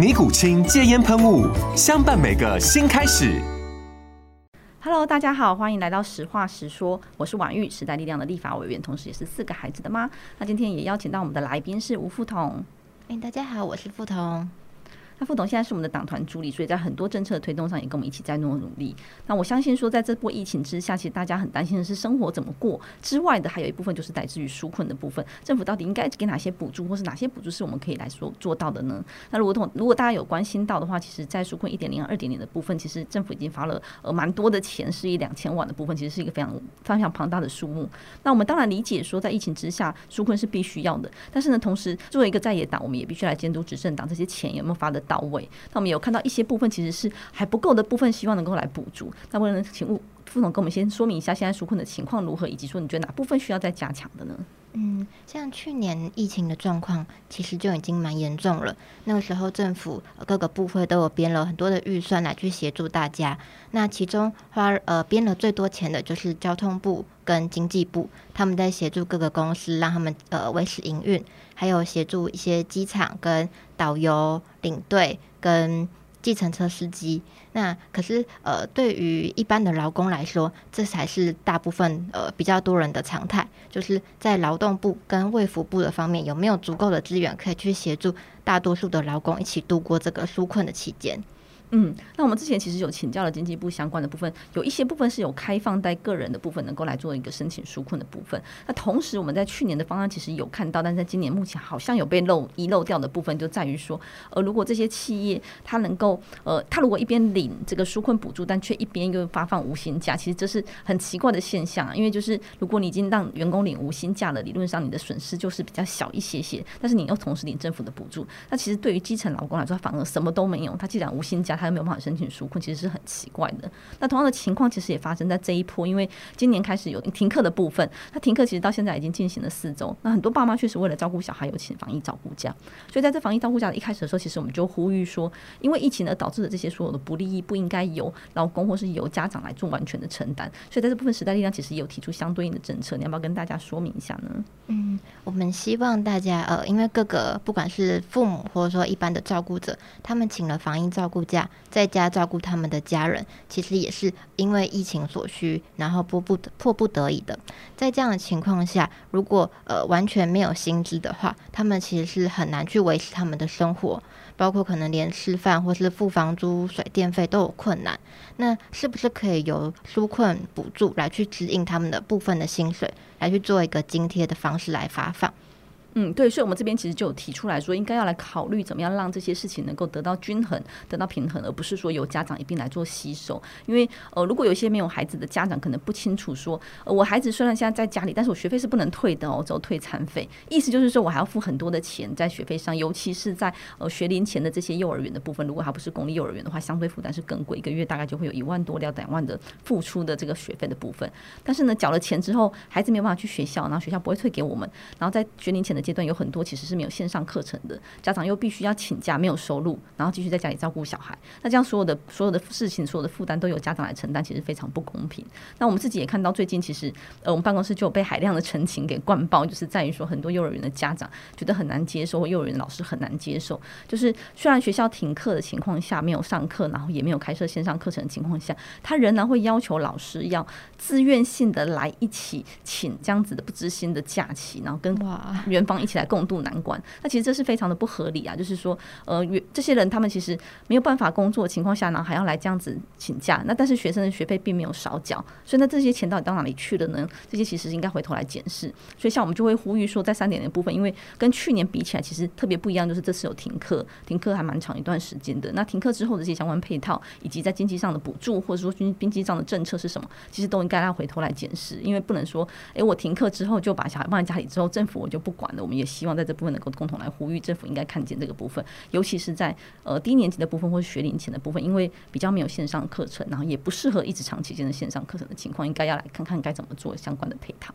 尼古清戒烟喷雾，相伴每个新开始。Hello，大家好，欢迎来到实话实说，我是婉玉，时代力量的立法委员，同时也是四个孩子的妈。那今天也邀请到我们的来宾是吴富统。哎，大家好，我是富统。那副总现在是我们的党团助理，所以在很多政策的推动上也跟我们一起在努努力。那我相信说，在这波疫情之下，其实大家很担心的是生活怎么过之外的，还有一部分就是来自于纾困的部分。政府到底应该给哪些补助，或是哪些补助是我们可以来说做到的呢？那如果如果大家有关心到的话，其实，在纾困一点零、二点零的部分，其实政府已经发了呃蛮多的钱，是一两千万的部分，其实是一个非常非常庞大的数目。那我们当然理解说，在疫情之下，纾困是必须要的，但是呢，同时作为一个在野党，我们也必须来监督执政党这些钱有没有发得到位。那我们有看到一些部分其实是还不够的部分，希望能够来补足。那不能请务副总跟我们先说明一下现在纾困的情况如何，以及说你觉得哪部分需要再加强的呢？嗯，像去年疫情的状况，其实就已经蛮严重了。那个时候政府各个部会都有编了很多的预算来去协助大家。那其中花呃编了最多钱的就是交通部跟经济部，他们在协助各个公司，让他们呃维持营运，还有协助一些机场跟导游领队。跟计程车司机，那可是呃，对于一般的劳工来说，这才是大部分呃比较多人的常态，就是在劳动部跟卫福部的方面，有没有足够的资源可以去协助大多数的劳工一起度过这个纾困的期间？嗯，那我们之前其实有请教了经济部相关的部分，有一些部分是有开放在个人的部分能够来做一个申请纾困的部分。那同时我们在去年的方案其实有看到，但是在今年目前好像有被漏遗漏掉的部分，就在于说，呃，如果这些企业它能够，呃，它如果一边领这个纾困补助，但却一边又发放无薪假，其实这是很奇怪的现象啊。因为就是如果你已经让员工领无薪假了，理论上你的损失就是比较小一些些，但是你又同时领政府的补助，那其实对于基层劳工来说，反而什么都没有。他既然无薪假，他又没有办法申请纾困，其实是很奇怪的。那同样的情况其实也发生在这一波，因为今年开始有停课的部分，那停课其实到现在已经进行了四周。那很多爸妈确实为了照顾小孩，有请防疫照顾假。所以在这防疫照顾假一开始的时候，其实我们就呼吁说，因为疫情而导致的这些所有的不利益，不应该由老公或是由家长来做完全的承担。所以在这部分，时代力量其实也有提出相对应的政策。你要不要跟大家说明一下呢？嗯，我们希望大家呃，因为各个不管是父母或者说一般的照顾者，他们请了防疫照顾假，在家照顾他们的家人，其实也是因为疫情所需，然后迫不得迫不得已的。在这样的情况下，如果呃完全没有薪资的话，他们其实是很难去维持他们的生活，包括可能连吃饭或是付房租、水电费都有困难。那是不是可以由纾困补助来去指引他们的部分的薪水，来去做一个津贴的方式来发放？嗯，对，所以我们这边其实就有提出来说，应该要来考虑怎么样让这些事情能够得到均衡、得到平衡，而不是说由家长一并来做吸收。因为呃，如果有些没有孩子的家长可能不清楚说，呃，我孩子虽然现在在家里，但是我学费是不能退的哦，只有退餐费。意思就是说我还要付很多的钱在学费上，尤其是在呃学龄前的这些幼儿园的部分，如果它不是公立幼儿园的话，相对负担是更贵，一个月大概就会有一万多到两万的付出的这个学费的部分。但是呢，缴了钱之后，孩子没有办法去学校，然后学校不会退给我们，然后在学龄前的。阶段有很多其实是没有线上课程的，家长又必须要请假，没有收入，然后继续在家里照顾小孩。那这样所有的所有的事情，所有的负担都由家长来承担，其实非常不公平。那我们自己也看到，最近其实呃，我们办公室就有被海量的陈情给灌爆，就是在于说很多幼儿园的家长觉得很难接受，或幼儿园老师很难接受。就是虽然学校停课的情况下没有上课，然后也没有开设线上课程的情况下，他仍然会要求老师要自愿性的来一起请这样子的不知心的假期，然后跟原方一起来共度难关。那其实这是非常的不合理啊，就是说，呃，这些人他们其实没有办法工作的情况下呢，还要来这样子请假。那但是学生的学费并没有少缴，所以那这些钱到底到哪里去了呢？这些其实应该回头来检视。所以像我们就会呼吁说，在三点零部分，因为跟去年比起来，其实特别不一样，就是这次有停课，停课还蛮长一段时间的。那停课之后的这些相关配套，以及在经济上的补助，或者说经经济上的政策是什么，其实都应该要回头来检视。因为不能说，诶，我停课之后就把小孩放在家里之后，政府我就不管了。我们也希望在这部分能够共同来呼吁，政府应该看见这个部分，尤其是在呃低年级的部分或是学龄前的部分，因为比较没有线上课程，然后也不适合一直长期间的线上课程的情况，应该要来看看该怎么做相关的配套。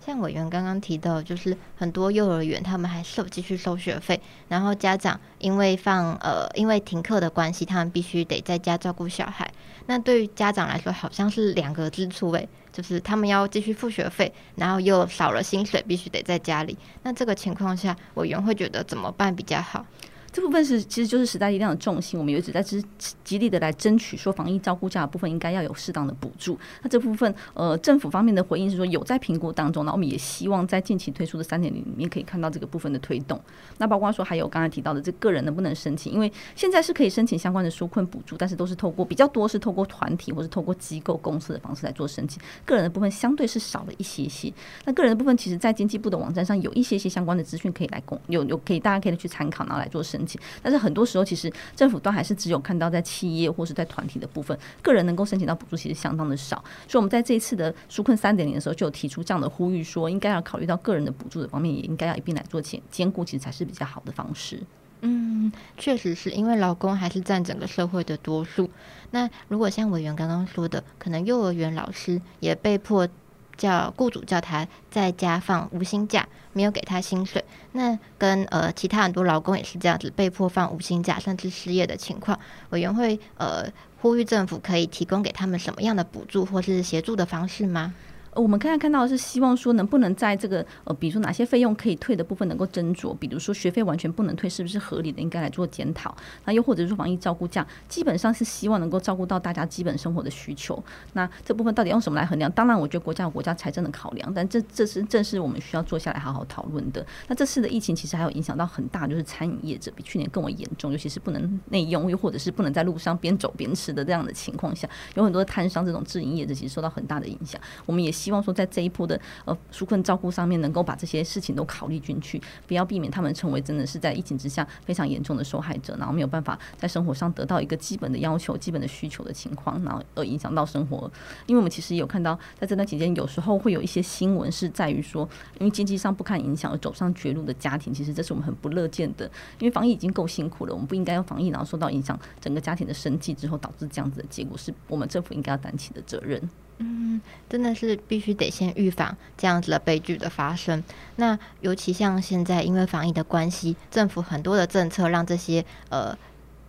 像委员刚刚提到，就是很多幼儿园他们还是有继续收学费，然后家长因为放呃因为停课的关系，他们必须得在家照顾小孩。那对于家长来说，好像是两个支出诶，就是他们要继续付学费，然后又少了薪水，必须得在家里。那这个情况下，委员会觉得怎么办比较好？这部分是其实就是时代力量的重心，我们也一直在支极力的来争取，说防疫照顾价的部分应该要有适当的补助。那这部分呃政府方面的回应是说有在评估当中，那我们也希望在近期推出的三点零里面可以看到这个部分的推动。那包括说还有刚才提到的这个人能不能申请，因为现在是可以申请相关的纾困补助，但是都是透过比较多是透过团体或是透过机构公司的方式来做申请，个人的部分相对是少了一些些。那个人的部分其实在经济部的网站上有一些些相关的资讯可以来供有有可以大家可以去参考，然后来做申但是很多时候，其实政府端还是只有看到在企业或是在团体的部分，个人能够申请到补助其实相当的少。所以我们在这一次的纾困三点零的时候，就有提出这样的呼吁，说应该要考虑到个人的补助的方面，也应该要一并来做兼兼顾，其实才是比较好的方式。嗯，确实是因为劳工还是占整个社会的多数。那如果像委员刚刚说的，可能幼儿园老师也被迫。叫雇主叫他在家放无薪假，没有给他薪水。那跟呃其他很多劳工也是这样子，被迫放无薪假，甚至失业的情况，委员会呃呼吁政府可以提供给他们什么样的补助或是协助的方式吗？我们刚才看到是希望说，能不能在这个呃，比如说哪些费用可以退的部分能够斟酌，比如说学费完全不能退，是不是合理的？应该来做检讨。那又或者是说防疫照顾价，基本上是希望能够照顾到大家基本生活的需求。那这部分到底用什么来衡量？当然，我觉得国家有国家财政的考量，但这这是正是我们需要坐下来好好讨论的。那这次的疫情其实还有影响到很大，就是餐饮业者比去年更为严重，尤其是不能内用，又或者是不能在路上边走边吃的这样的情况下，有很多的摊商这种自营业者其实受到很大的影响。我们也希望说，在这一波的呃纾困照顾上面，能够把这些事情都考虑进去，不要避免他们成为真的是在疫情之下非常严重的受害者，然后没有办法在生活上得到一个基本的要求、基本的需求的情况，然后而影响到生活。因为我们其实有看到，在这段期间，有时候会有一些新闻是在于说，因为经济上不堪影响而走上绝路的家庭，其实这是我们很不乐见的。因为防疫已经够辛苦了，我们不应该用防疫然后受到影响，整个家庭的生计之后导致这样子的结果，是我们政府应该要担起的责任。嗯，真的是必须得先预防这样子的悲剧的发生。那尤其像现在，因为防疫的关系，政府很多的政策让这些呃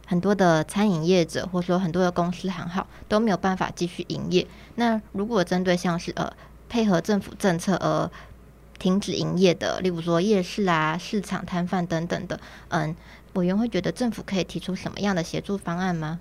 很多的餐饮业者，或者说很多的公司行号都没有办法继续营业。那如果针对像是呃配合政府政策而停止营业的，例如说夜市啊、市场摊贩等等的，嗯，委员会觉得政府可以提出什么样的协助方案吗？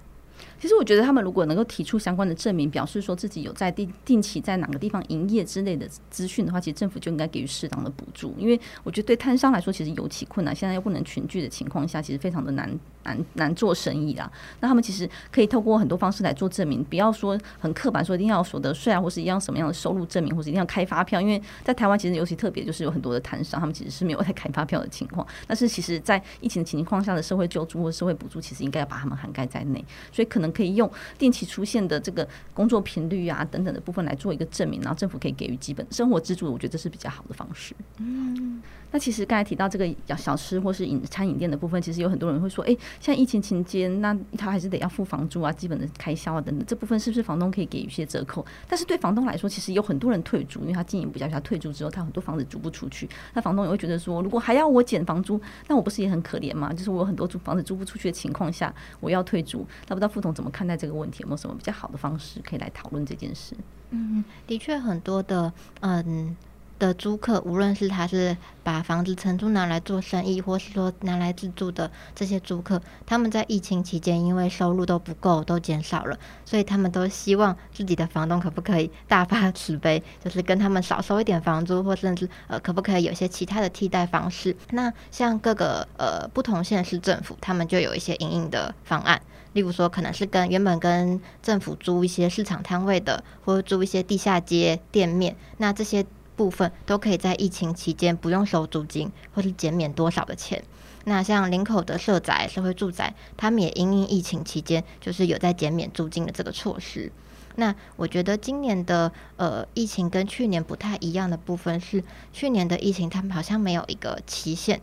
其实我觉得他们如果能够提出相关的证明，表示说自己有在定定期在哪个地方营业之类的资讯的话，其实政府就应该给予适当的补助。因为我觉得对摊商来说，其实尤其困难。现在又不能群聚的情况下，其实非常的难难难做生意啦。那他们其实可以透过很多方式来做证明，不要说很刻板说一定要所得税啊，或是一样什么样的收入证明，或是一定要开发票。因为在台湾其实尤其特别，就是有很多的摊商，他们其实是没有在开发票的情况。但是其实在疫情的情况下的社会救助或社会补助，其实应该要把他们涵盖在内。所以可能可以用定期出现的这个工作频率啊等等的部分来做一个证明，然后政府可以给予基本生活资助，我觉得这是比较好的方式。嗯，那其实刚才提到这个小吃或是饮餐饮店的部分，其实有很多人会说，哎，像疫情期间，那他还是得要付房租啊，基本的开销啊等等，这部分是不是房东可以给予一些折扣？但是对房东来说，其实有很多人退租，因为他经营不下去，他退租之后，他很多房子租不出去，那房东也会觉得说，如果还要我减房租，那我不是也很可怜吗？就是我有很多租房子租不出去的情况下，我要退租，那不知道副总怎么看待这个问题？有没有什么比较好的方式可以来讨论这件事？嗯，的确很多的，嗯，的租客，无论是他是把房子承租拿来做生意，或是说拿来自住的这些租客，他们在疫情期间因为收入都不够，都减少了，所以他们都希望自己的房东可不可以大发 慈悲，就是跟他们少收一点房租，或甚至呃可不可以有些其他的替代方式。那像各个呃不同县市政府，他们就有一些因应的方案，例如说可能是跟原本跟政府租一些市场摊位的，或者租一些地下街店面，那这些。部分都可以在疫情期间不用收租金，或是减免多少的钱。那像林口的社宅、社会住宅，他们也因应疫情期间，就是有在减免租金的这个措施。那我觉得今年的呃疫情跟去年不太一样的部分是，去年的疫情他们好像没有一个期限。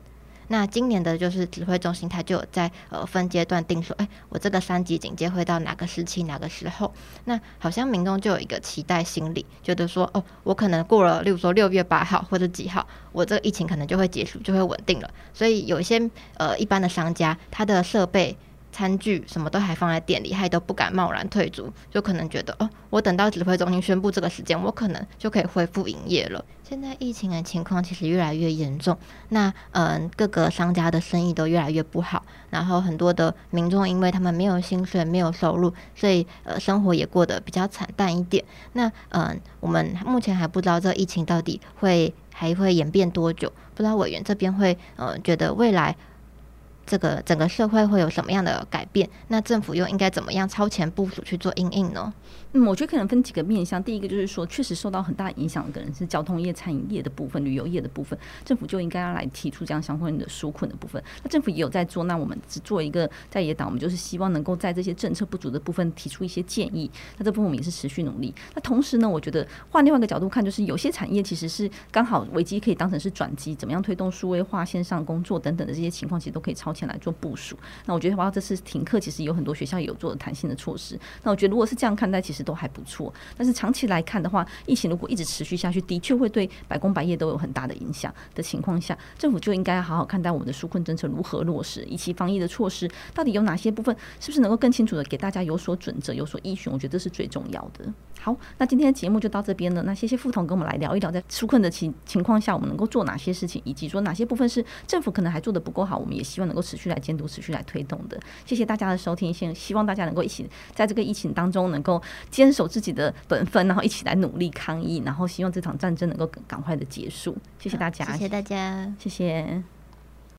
那今年的就是指挥中心，它就有在呃分阶段定说，哎，我这个三级警戒会到哪个时期、哪个时候？那好像民众就有一个期待心理，觉得说，哦，我可能过了，例如说六月八号或者几号，我这个疫情可能就会结束，就会稳定了。所以有一些呃一般的商家，他的设备。餐具什么都还放在店里，还都不敢贸然退租，就可能觉得哦，我等到指挥中心宣布这个时间，我可能就可以恢复营业了。现在疫情的情况其实越来越严重，那嗯、各个商家的生意都越来越不好，然后很多的民众因为他们没有薪水、没有收入，所以呃生活也过得比较惨淡一点。那嗯、我们目前还不知道这疫情到底会还会演变多久，不知道委员这边会呃觉得未来。这个整个社会会有什么样的改变？那政府又应该怎么样超前部署去做因应呢？嗯，我觉得可能分几个面向。第一个就是说，确实受到很大影响的可能是交通业、餐饮业的部分、旅游业的部分，政府就应该要来提出这样相关的纾困的部分。那政府也有在做，那我们只做一个在野党，我们就是希望能够在这些政策不足的部分提出一些建议。那这部分我们也是持续努力。那同时呢，我觉得换另外一个角度看，就是有些产业其实是刚好危机可以当成是转机，怎么样推动数位化、线上工作等等的这些情况，其实都可以超前来做部署。那我觉得，包括这次停课，其实有很多学校有做弹性的措施。那我觉得，如果是这样看待，其实都还不错。但是长期来看的话，疫情如果一直持续下去，的确会对百工百业都有很大的影响的情况下，政府就应该好好看待我们的纾困政策如何落实，以及防疫的措施到底有哪些部分，是不是能够更清楚的给大家有所准则、有所依循？我觉得这是最重要的。好，那今天的节目就到这边了。那谢谢副统跟我们来聊一聊，在纾困的情情况下，我们能够做哪些事情，以及说哪些部分是政府可能还做得不够好，我们也希望能够持续来监督、持续来推动的。谢谢大家的收听，先希望大家能够一起在这个疫情当中能够坚守自己的本分，然后一起来努力抗疫，然后希望这场战争能够赶快的结束。谢谢大家，谢谢大家，谢谢。